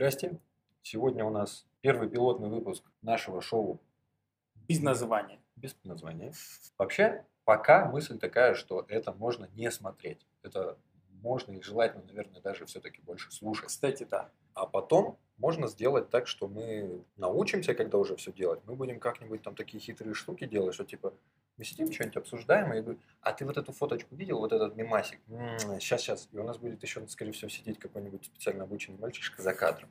Здрасте. Сегодня у нас первый пилотный выпуск нашего шоу Без названия. без названия. Вообще, пока мысль такая, что это можно не смотреть. Это можно и желательно, наверное, даже все-таки больше слушать. Кстати, да. А потом можно сделать так, что мы научимся, когда уже все делать, мы будем как-нибудь там такие хитрые штуки делать, что типа мы сидим, что-нибудь обсуждаем, и я говорю, а ты вот эту фоточку видел, вот этот мимасик? сейчас, сейчас. И у нас будет еще, скорее всего, сидеть какой-нибудь специально обученный мальчишка за кадром,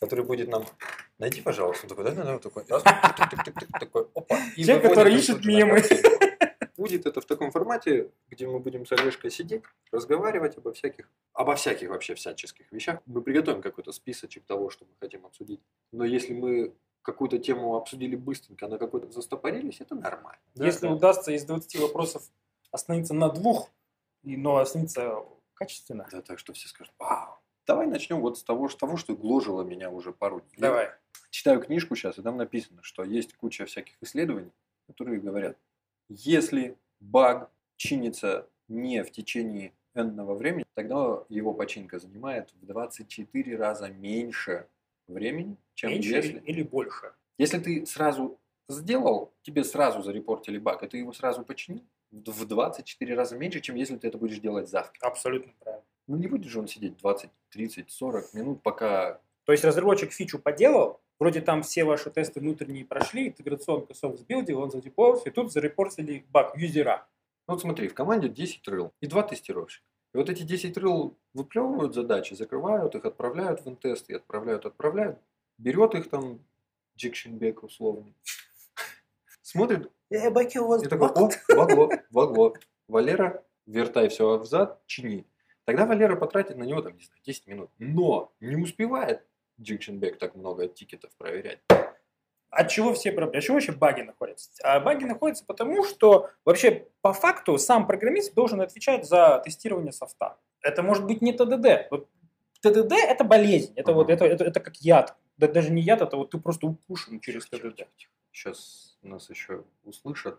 который будет нам, найди, пожалуйста, Он такой, да, да, да, такой, раз, такой, опа. Человек, который ищет мемы. Будет это в таком формате, где мы будем с Олежкой сидеть, разговаривать обо всяких, обо всяких вообще всяческих вещах. Мы приготовим какой-то списочек того, что мы хотим обсудить. Но если мы какую-то тему обсудили быстренько, на какой-то застопорились, это нормально. Да, Если да. удастся из 20 вопросов остановиться на двух, и- но остановиться качественно. Да, так что все скажут, вау. Давай начнем вот с того, с того, что гложило меня уже пару дней. Давай. Читаю книжку сейчас, и там написано, что есть куча всяких исследований, которые говорят, если баг чинится не в течение энного времени, тогда его починка занимает в 24 раза меньше времени, чем Меньше если... или больше? Если ты сразу сделал, тебе сразу зарепортили баг, и ты его сразу починил, в в 24 раза меньше, чем если ты это будешь делать завтра. Абсолютно правильно. Ну не будешь же он сидеть 20, 30, 40 минут, пока... То есть разработчик фичу поделал, вроде там все ваши тесты внутренние прошли, интеграционка софт сбилдил, он задеплоился, и тут зарепортили баг юзера. Ну вот смотри, в команде 10 рыл и 2 тестировщика. И вот эти 10 рыл выплевывают задачи, закрывают их, отправляют в интест, и отправляют, отправляют. Берет их там Джекшенбек условно. Смотрит, Э, баки у вас и такой, оп, багло, багло. Валера, вертай все взад, чини. Тогда Валера потратит на него, там, не знаю, 10 минут. Но не успевает Джекшенбек так много тикетов проверять. От чего все проблемы? От чего вообще баги находятся? А баги находятся потому, что вообще по факту сам программист должен отвечать за тестирование софта. Это может быть не ТДД. Вот ТДД это болезнь, это вот это, это, это как яд. Да, даже не яд, это вот ты просто укушен через ТДД. Сейчас нас еще услышат.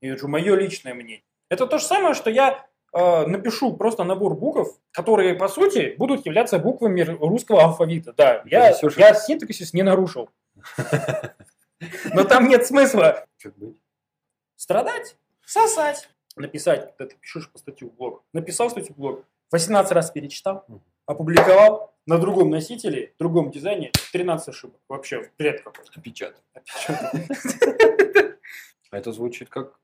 И это же мое личное мнение. Это то же самое, что я э, напишу просто набор букв, которые по сути будут являться буквами русского алфавита. Да, я, я синтаксис не нарушил. Но там нет смысла Как быть? Страдать, сосать. Написать, когда ты пишешь по статью в блог. Написал статью в блог, 18 раз перечитал, опубликовал на другом носителе, в другом дизайне, 13 ошибок. Вообще, бред какой-то. Опечатать. А это звучит как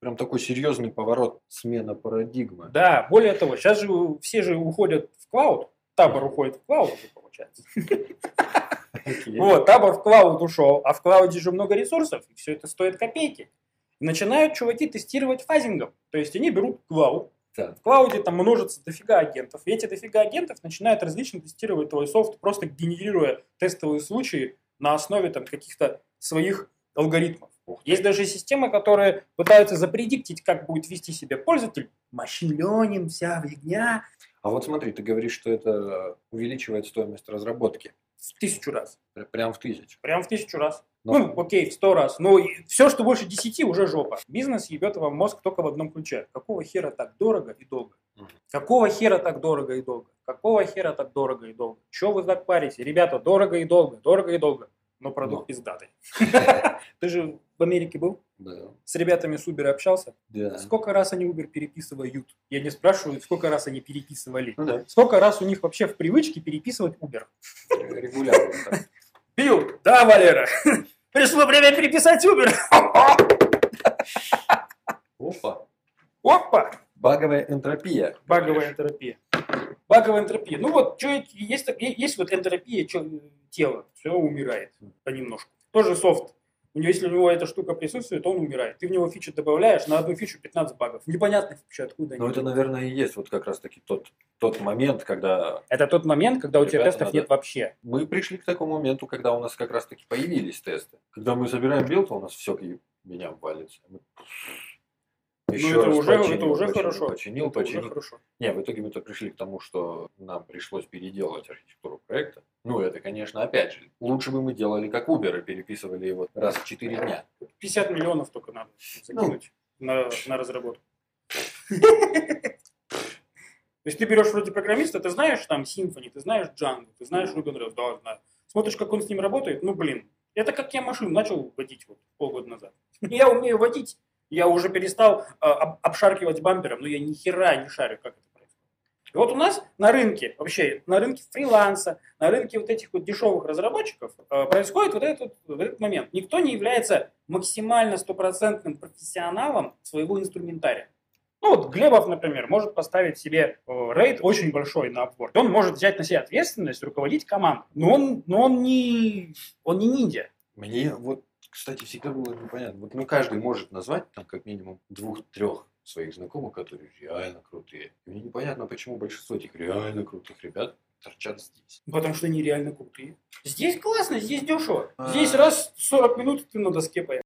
прям такой серьезный поворот, смена парадигмы. Да, более того, сейчас же все же уходят в клауд, табор уходит в клауд уже получается. Вот, табор в клауд ушел, а в клауде же много ресурсов, и все это стоит копейки. Начинают чуваки тестировать фазингом. То есть они берут клауд, Да. В клауде там множится дофига агентов. И эти дофига агентов начинают различно тестировать твой софт, просто генерируя тестовые случаи на основе там каких-то своих алгоритмов. Есть даже системы, которые пытаются запредиктить, как будет вести себя пользователь. Машин ленинг, вся фигня. А вот смотри, ты говоришь, что это увеличивает стоимость разработки. В тысячу раз. Пр- Прям в тысячу. Прям в тысячу раз. Но- Ну, окей, в сто раз. Но все, что больше десяти, уже жопа. Бизнес ебет вам мозг только в одном ключе. Какого хера так дорого и долго? Какого хера так дорого и долго? Какого хера так дорого и долго? Че вы так парите? Ребята, дорого и долго, дорого и долго. Но продукт Но. пиздатый. Ты же в Америке был? Да. С ребятами с Uber общался? Да. Сколько раз они Uber переписывают? Я не спрашиваю, сколько раз они переписывали. Ну да, Сколько раз у них вообще в привычке переписывать Uber? регулярно. так. Пил? Да, Валера. Пришло время переписать Uber. Опа. Опа! Баговая энтропия. Баговая энтропия. Баговая энтропия. Ну вот, чё, есть, есть вот энтропия чё, тела, все умирает понемножку. Тоже софт. У него, если у него эта штука присутствует, он умирает. Ты в него фичу добавляешь, на одну фичу 15 багов. Непонятно вообще откуда Но они. это, наверное, и есть вот как раз-таки тот, тот момент, когда Это тот момент, когда у тебя тестов надо- нет вообще. мы пришли к такому моменту, когда у нас как раз-таки появились тесты. Когда мы собираем билд, у нас все к ебеням валится. Мы- Еще ну, это раз уже, починил, это уже починил, хорошо. Починил, это уже починил. хорошо. Не, в итоге мы-то пришли к тому, что нам пришлось переделать архитектуру проекта. Ну, это, конечно, опять же, лучше бы мы делали как Uber и переписывали его раз в 4 дня. 50 миллионов только надо закинуть на, на разработку. То есть ты берешь вроде программиста, ты знаешь там Symfony, ты знаешь Django, ты знаешь Ruby on Rails, да, знаю. Смотришь, как он с ним работает, ну блин. Это как я машину начал водить вот полгода назад. Я умею водить, я уже перестал э, обшаркивать бампером, но я ни хера не шарю, как это. И вот у нас на рынке, вообще на рынке фриланса, на рынке вот этих вот дешевых разработчиков э, происходит вот этот, вот этот момент. Никто не является максимально стопроцентным профессионалом своего инструментария. Ну вот Глебов, например, может поставить себе э, рейд очень большой на Upwork. Он может взять на себя ответственность, руководить командой. Но он, но он не, он не ниндзя. Мне вот, кстати, всегда было непонятно. Вот, ну, каждый может назвать там как минимум двух-трех своих знакомых, которые реально крутые. И мне непонятно, почему большинство этих реально крутых ребят торчат здесь. Потому что они реально крутые. Здесь классно, здесь дешево. Здесь раз в 40 минут ты на доске появишься.